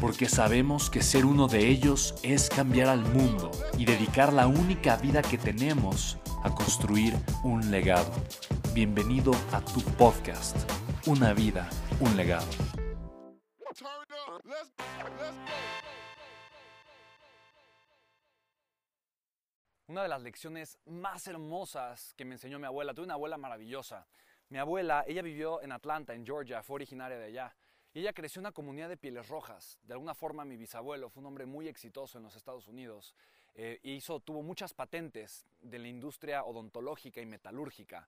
porque sabemos que ser uno de ellos es cambiar al mundo y dedicar la única vida que tenemos a construir un legado. Bienvenido a tu podcast, Una vida, un legado. Una de las lecciones más hermosas que me enseñó mi abuela, tuve una abuela maravillosa. Mi abuela, ella vivió en Atlanta, en Georgia, fue originaria de allá. Y ella creció en una comunidad de pieles rojas. De alguna forma mi bisabuelo fue un hombre muy exitoso en los Estados Unidos. Eh, hizo, tuvo muchas patentes de la industria odontológica y metalúrgica.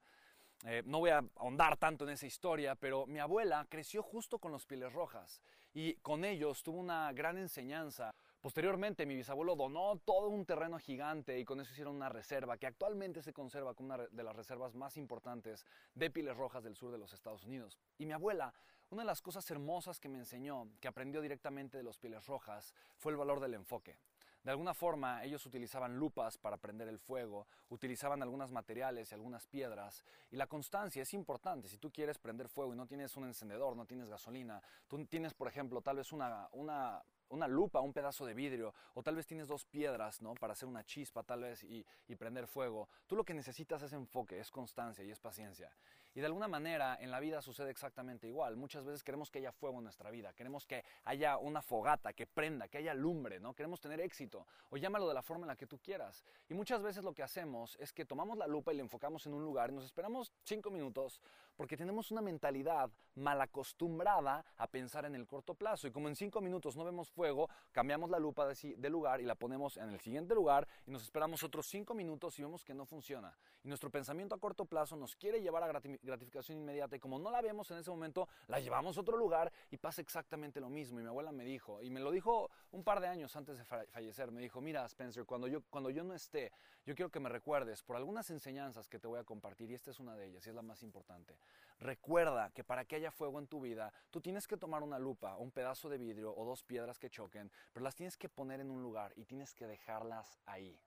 Eh, no voy a ahondar tanto en esa historia, pero mi abuela creció justo con los pieles rojas y con ellos tuvo una gran enseñanza. Posteriormente, mi bisabuelo donó todo un terreno gigante y con eso hicieron una reserva que actualmente se conserva como una de las reservas más importantes de pieles rojas del sur de los Estados Unidos. Y mi abuela una de las cosas hermosas que me enseñó, que aprendió directamente de los pieles rojas, fue el valor del enfoque. De alguna forma ellos utilizaban lupas para prender el fuego, utilizaban algunos materiales y algunas piedras y la constancia es importante. Si tú quieres prender fuego y no tienes un encendedor, no tienes gasolina, tú tienes por ejemplo tal vez una, una una lupa, un pedazo de vidrio, o tal vez tienes dos piedras, ¿no? Para hacer una chispa, tal vez, y, prender fuego. Tú lo que necesitas es enfoque, es constancia y es paciencia. Y de alguna manera en la vida sucede exactamente igual. Muchas veces queremos que haya fuego en nuestra vida, queremos que haya una fogata, que prenda, que haya lumbre, ¿no? Queremos tener éxito, o llámalo de la forma en la que tú quieras. Y muchas veces lo que hacemos es que tomamos la lupa y la enfocamos en un lugar y nos esperamos cinco minutos porque tenemos una mentalidad mal acostumbrada a pensar en el corto plazo. Y como en cinco minutos no vemos fuego, cambiamos la lupa de, lugar y la ponemos en el siguiente lugar y nos esperamos otros cinco minutos y vemos que no funciona. Y nuestro pensamiento a corto plazo nos quiere llevar a gratificación inmediata y como no la vemos en ese momento, la llevamos a otro lugar y pasa exactamente lo mismo. Y mi abuela me dijo, y me lo dijo un par de años antes de fallecer, me dijo, mira Spencer, cuando yo, cuando yo no esté, yo quiero que me recuerdes por algunas enseñanzas que te voy a compartir y esta es una de ellas y es la más importante. Recuerda que para que haya fuego en tu vida, tú tienes que tomar una lupa, un pedazo de vidrio o dos piedras que choquen, pero las tienes que poner en un lugar y tienes que dejarlas ahí.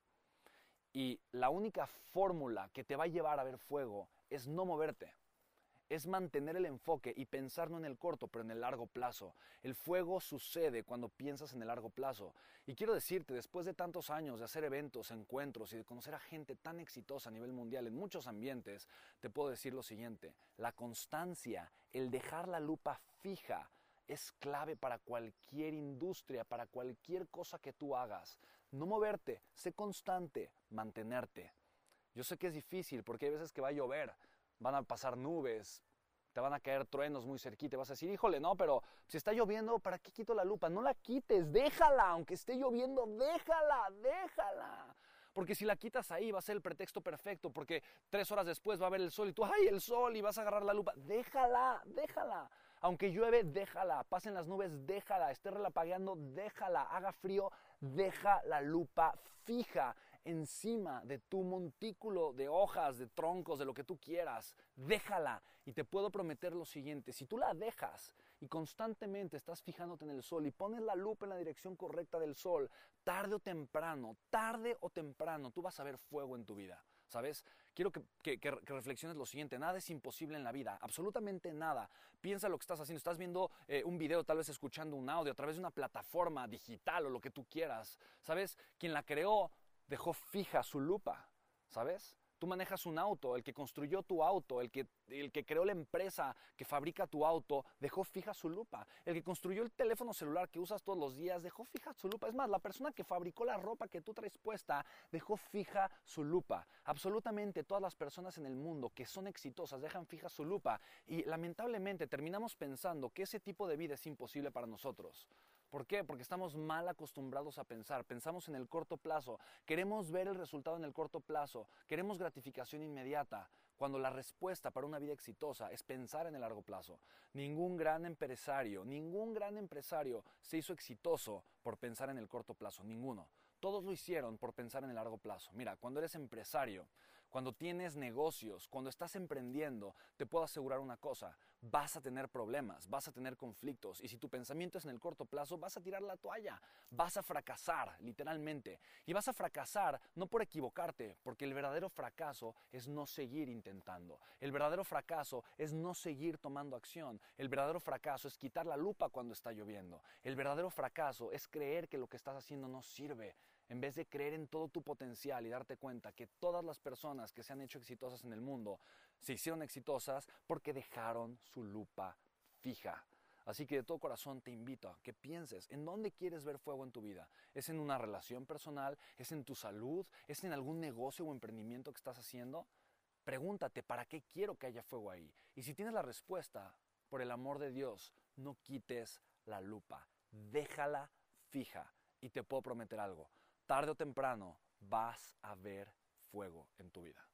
Y la única fórmula que te va a llevar a ver fuego es no moverte es mantener el enfoque y pensar no en el corto, pero en el largo plazo. El fuego sucede cuando piensas en el largo plazo. Y quiero decirte, después de tantos años de hacer eventos, encuentros y de conocer a gente tan exitosa a nivel mundial en muchos ambientes, te puedo decir lo siguiente, la constancia, el dejar la lupa fija, es clave para cualquier industria, para cualquier cosa que tú hagas. No moverte, sé constante, mantenerte. Yo sé que es difícil porque hay veces que va a llover, van a pasar nubes, te van a caer truenos muy cerquita, vas a decir, híjole, no, pero si está lloviendo, ¿para qué quito la lupa? No la quites, déjala, aunque esté lloviendo, déjala, déjala. Porque si la quitas ahí va a ser el pretexto perfecto, porque tres horas después va a ver el sol y tú, ay, el sol, y vas a agarrar la lupa. Déjala, déjala. Aunque llueve, déjala. Pasen las nubes, déjala. Esté relapagueando, déjala. Haga frío, deja la lupa fija encima de tu montículo de hojas, de troncos, de lo que tú quieras. Déjala. Y te puedo prometer lo siguiente, si tú la dejas y constantemente estás fijándote en el sol y pones la lupa en la dirección correcta del sol, tarde o temprano, tarde o temprano, tú vas a ver fuego en tu vida. ¿Sabes? Quiero que, reflexiones lo siguiente, nada es imposible en la vida, absolutamente nada. Piensa lo que estás haciendo, estás viendo eh, un video, tal vez escuchando un audio a través de una plataforma digital o lo que tú quieras. ¿Sabes? Quien la creó dejó fija su lupa, ¿sabes? Tú manejas un auto, el que construyó tu auto, el que, el que creó la empresa que fabrica tu auto, dejó fija su lupa. El que construyó el teléfono celular que usas todos los días, dejó fija su lupa. Es más, la persona que fabricó la ropa que tú traes puesta, dejó fija su lupa. Absolutamente todas las personas en el mundo que son exitosas dejan fija su lupa. Y lamentablemente terminamos pensando que ese tipo de vida es imposible para nosotros. ¿Por qué? Porque estamos mal acostumbrados a pensar. Pensamos en el corto plazo. Queremos ver el resultado en el corto plazo. Queremos gratificación inmediata. Cuando la respuesta para una vida exitosa es pensar en el largo plazo. Ningún gran empresario, ningún gran empresario se hizo exitoso por pensar en el corto plazo. Ninguno. Todos lo hicieron por pensar en el largo plazo. Mira, cuando eres empresario, cuando tienes negocios, cuando estás emprendiendo, te puedo asegurar una cosa, vas a tener problemas, vas a tener conflictos y si tu pensamiento es en el corto plazo, vas a tirar la toalla, vas a fracasar, literalmente. Y vas a fracasar no por equivocarte, porque el verdadero fracaso es no seguir intentando. El verdadero fracaso es no seguir tomando acción. El verdadero fracaso es quitar la lupa cuando está lloviendo. El verdadero fracaso es creer que lo que estás haciendo no sirve en vez de creer en todo tu potencial y darte cuenta que todas las personas que se han hecho exitosas en el mundo se hicieron exitosas porque dejaron su lupa fija. Así que de todo corazón te invito a que pienses en dónde quieres ver fuego en tu vida. ¿Es en una relación personal? ¿Es en tu salud? ¿Es en algún negocio o emprendimiento que estás haciendo? Pregúntate, ¿para qué quiero que haya fuego ahí? Y si tienes la respuesta, por el amor de Dios, no quites la lupa. Déjala fija. Y te puedo prometer algo tarde o temprano vas a ver fuego en tu vida.